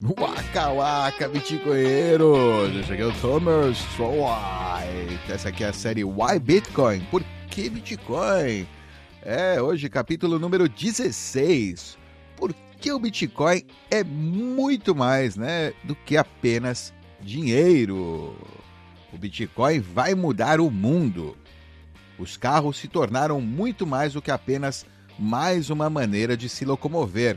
Waka waka, bitcoinheiros! Eu cheguei o Thomas White. Essa aqui é a série Why Bitcoin? Por que Bitcoin? É, hoje capítulo número 16. Por que o Bitcoin é muito mais, né, do que apenas dinheiro? O Bitcoin vai mudar o mundo. Os carros se tornaram muito mais do que apenas mais uma maneira de se locomover.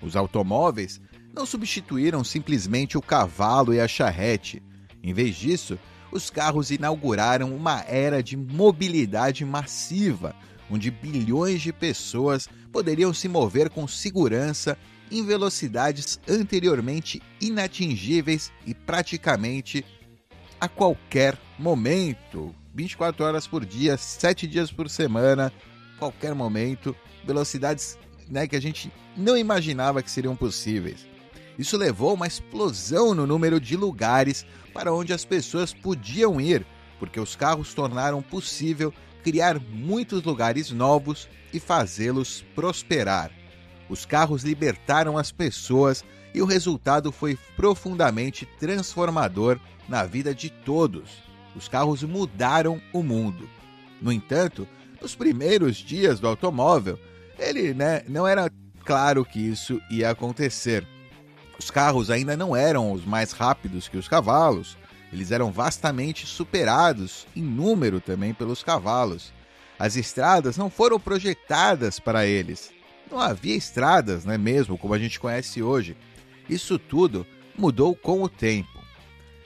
Os automóveis não substituíram simplesmente o cavalo e a charrete. Em vez disso, os carros inauguraram uma era de mobilidade massiva, onde bilhões de pessoas poderiam se mover com segurança em velocidades anteriormente inatingíveis e praticamente a qualquer momento. 24 horas por dia, 7 dias por semana, qualquer momento, velocidades né, que a gente não imaginava que seriam possíveis. Isso levou a uma explosão no número de lugares para onde as pessoas podiam ir, porque os carros tornaram possível criar muitos lugares novos e fazê-los prosperar. Os carros libertaram as pessoas e o resultado foi profundamente transformador na vida de todos. Os carros mudaram o mundo. No entanto, nos primeiros dias do automóvel, ele né, não era claro que isso ia acontecer. Os carros ainda não eram os mais rápidos que os cavalos, eles eram vastamente superados em número também pelos cavalos. As estradas não foram projetadas para eles. Não havia estradas, não é mesmo, como a gente conhece hoje. Isso tudo mudou com o tempo.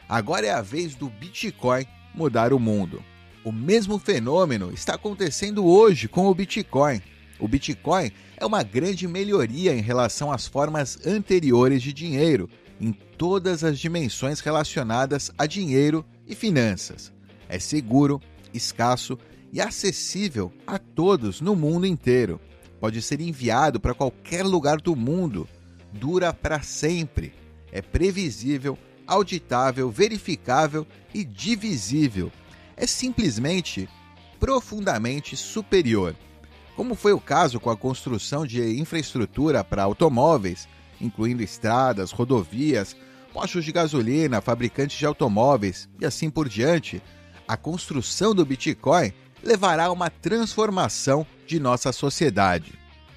Agora é a vez do Bitcoin mudar o mundo. O mesmo fenômeno está acontecendo hoje com o Bitcoin. O Bitcoin é uma grande melhoria em relação às formas anteriores de dinheiro, em todas as dimensões relacionadas a dinheiro e finanças. É seguro, escasso e acessível a todos no mundo inteiro. Pode ser enviado para qualquer lugar do mundo. Dura para sempre. É previsível, auditável, verificável e divisível. É simplesmente profundamente superior como foi o caso com a construção de infraestrutura para automóveis, incluindo estradas, rodovias, postos de gasolina, fabricantes de automóveis e assim por diante, a construção do Bitcoin levará a uma transformação de nossa sociedade.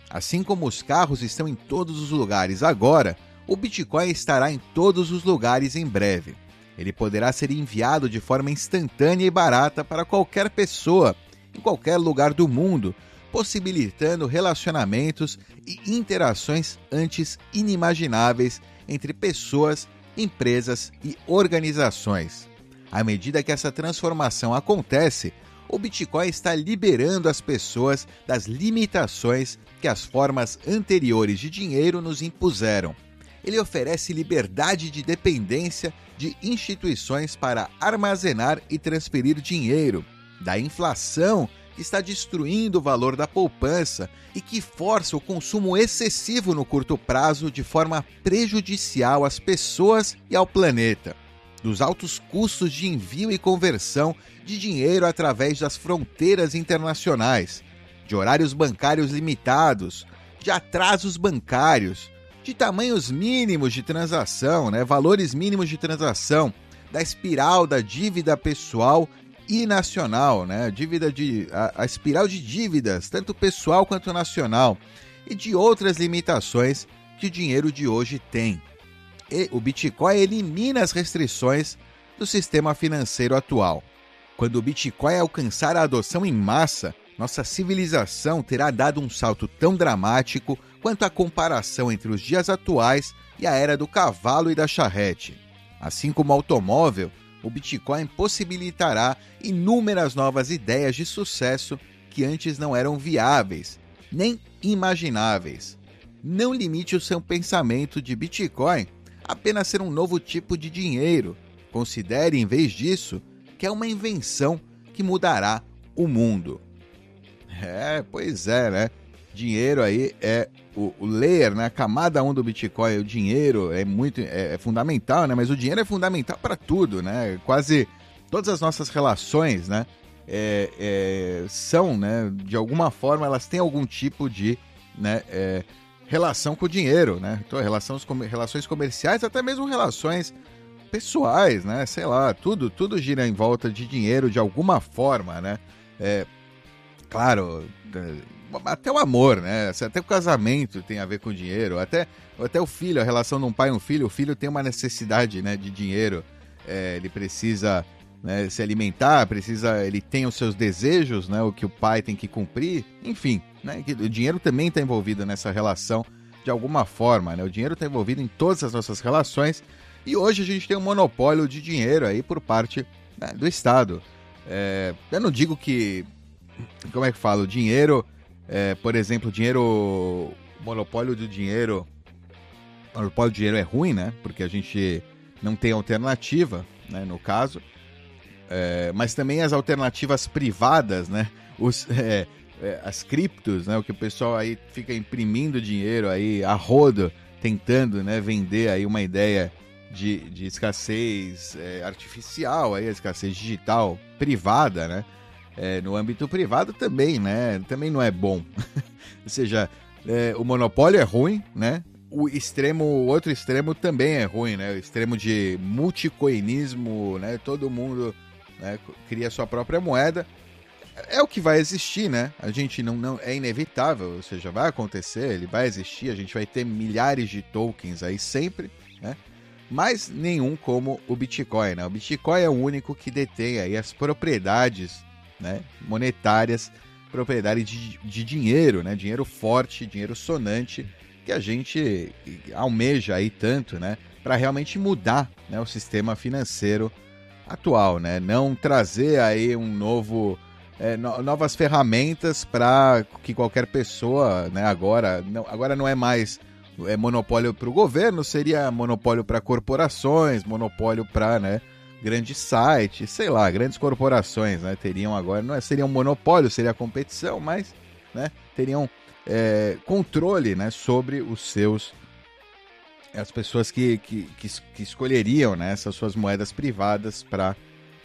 Assim como os carros estão em todos os lugares agora, o Bitcoin estará em todos os lugares em breve. Ele poderá ser enviado de forma instantânea e barata para qualquer pessoa, em qualquer lugar do mundo, possibilitando relacionamentos e interações antes inimagináveis entre pessoas, empresas e organizações. À medida que essa transformação acontece, o Bitcoin está liberando as pessoas das limitações que as formas anteriores de dinheiro nos impuseram. Ele oferece liberdade de dependência de instituições para armazenar e transferir dinheiro, da inflação que está destruindo o valor da poupança e que força o consumo excessivo no curto prazo de forma prejudicial às pessoas e ao planeta. Dos altos custos de envio e conversão de dinheiro através das fronteiras internacionais, de horários bancários limitados, de atrasos bancários, de tamanhos mínimos de transação, né, valores mínimos de transação, da espiral da dívida pessoal e nacional, né? Dívida de a, a espiral de dívidas, tanto pessoal quanto nacional, e de outras limitações que o dinheiro de hoje tem. E o Bitcoin elimina as restrições do sistema financeiro atual. Quando o Bitcoin alcançar a adoção em massa, nossa civilização terá dado um salto tão dramático quanto a comparação entre os dias atuais e a era do cavalo e da charrete. Assim como o automóvel, o Bitcoin possibilitará inúmeras novas ideias de sucesso que antes não eram viáveis, nem imagináveis. Não limite o seu pensamento de Bitcoin apenas ser um novo tipo de dinheiro. Considere, em vez disso, que é uma invenção que mudará o mundo. É, pois é, né? Dinheiro aí é o, o layer, né? A camada 1 do Bitcoin, o dinheiro é muito é, é fundamental, né? Mas o dinheiro é fundamental para tudo, né? Quase todas as nossas relações, né? É, é, são, né? De alguma forma, elas têm algum tipo de, né? É, relação com o dinheiro, né? Então, relações, relações comerciais, até mesmo relações pessoais, né? Sei lá, tudo, tudo gira em volta de dinheiro de alguma forma, né? É, claro, é, até o amor, né? Até o casamento tem a ver com dinheiro, até, até o filho, a relação de um pai e um filho, o filho tem uma necessidade, né, de dinheiro, é, ele precisa né, se alimentar, precisa, ele tem os seus desejos, né, o que o pai tem que cumprir, enfim, né, o dinheiro também está envolvido nessa relação de alguma forma, né, o dinheiro está envolvido em todas as nossas relações e hoje a gente tem um monopólio de dinheiro aí por parte né, do Estado. É, eu não digo que, como é que falo, dinheiro, é, por exemplo, dinheiro, monopólio do dinheiro, monopólio do dinheiro é ruim, né, porque a gente não tem alternativa, né, no caso, é, mas também as alternativas privadas, né? Os, é, é, as criptos, né? O que o pessoal aí fica imprimindo dinheiro aí a rodo, tentando né, vender aí uma ideia de, de escassez é, artificial, aí, a escassez digital privada, né? É, no âmbito privado também, né? Também não é bom. Ou seja, é, o monopólio é ruim, né? O extremo, o outro extremo também é ruim, né? O extremo de multicoinismo, né? Todo mundo né, cria sua própria moeda. É o que vai existir, né? A gente não, não é inevitável, ou seja, vai acontecer, ele vai existir, a gente vai ter milhares de tokens aí sempre, né? Mas nenhum como o Bitcoin, né? O Bitcoin é o único que detém aí as propriedades, né, monetárias, propriedade de, de dinheiro, né? Dinheiro forte, dinheiro sonante que a gente almeja aí tanto, né, para realmente mudar, né, o sistema financeiro atual, né? Não trazer aí um novo é, no, novas ferramentas para que qualquer pessoa, né? Agora não, agora não é mais é monopólio para o governo, seria monopólio para corporações, monopólio para, né? Grandes sites, sei lá, grandes corporações, né? Teriam agora, não é, seria um monopólio, seria competição, mas, né? Teriam é, controle, né? Sobre os seus as pessoas que, que, que, que escolheriam né, essas suas moedas privadas para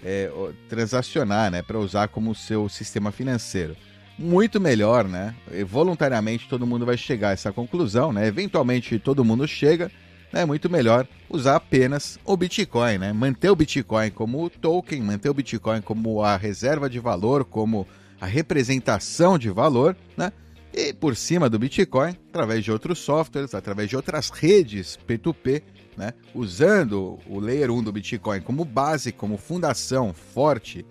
é, transacionar, né, para usar como seu sistema financeiro. Muito melhor, né? Voluntariamente todo mundo vai chegar a essa conclusão, né? Eventualmente todo mundo chega, né? Muito melhor usar apenas o Bitcoin, né? Manter o Bitcoin como token, manter o Bitcoin como a reserva de valor, como a representação de valor, né? E por cima do Bitcoin, através de outros softwares, através de outras redes P2P, né, usando o Layer 1 do Bitcoin como base, como fundação forte,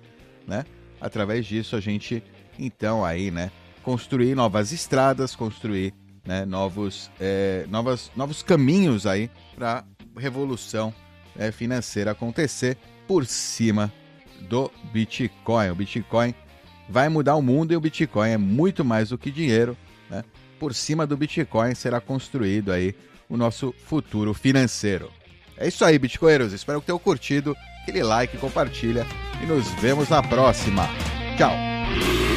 né, através disso a gente, então, aí, né, construir novas estradas, construir né, novos, é, novas, novos caminhos aí para revolução é, financeira acontecer por cima do Bitcoin. O Bitcoin vai mudar o mundo e o Bitcoin é muito mais do que dinheiro. Né? Por cima do Bitcoin será construído aí o nosso futuro financeiro. É isso aí, Bitcoinheiros. Espero que tenham curtido. Aquele like, compartilha e nos vemos na próxima. Tchau!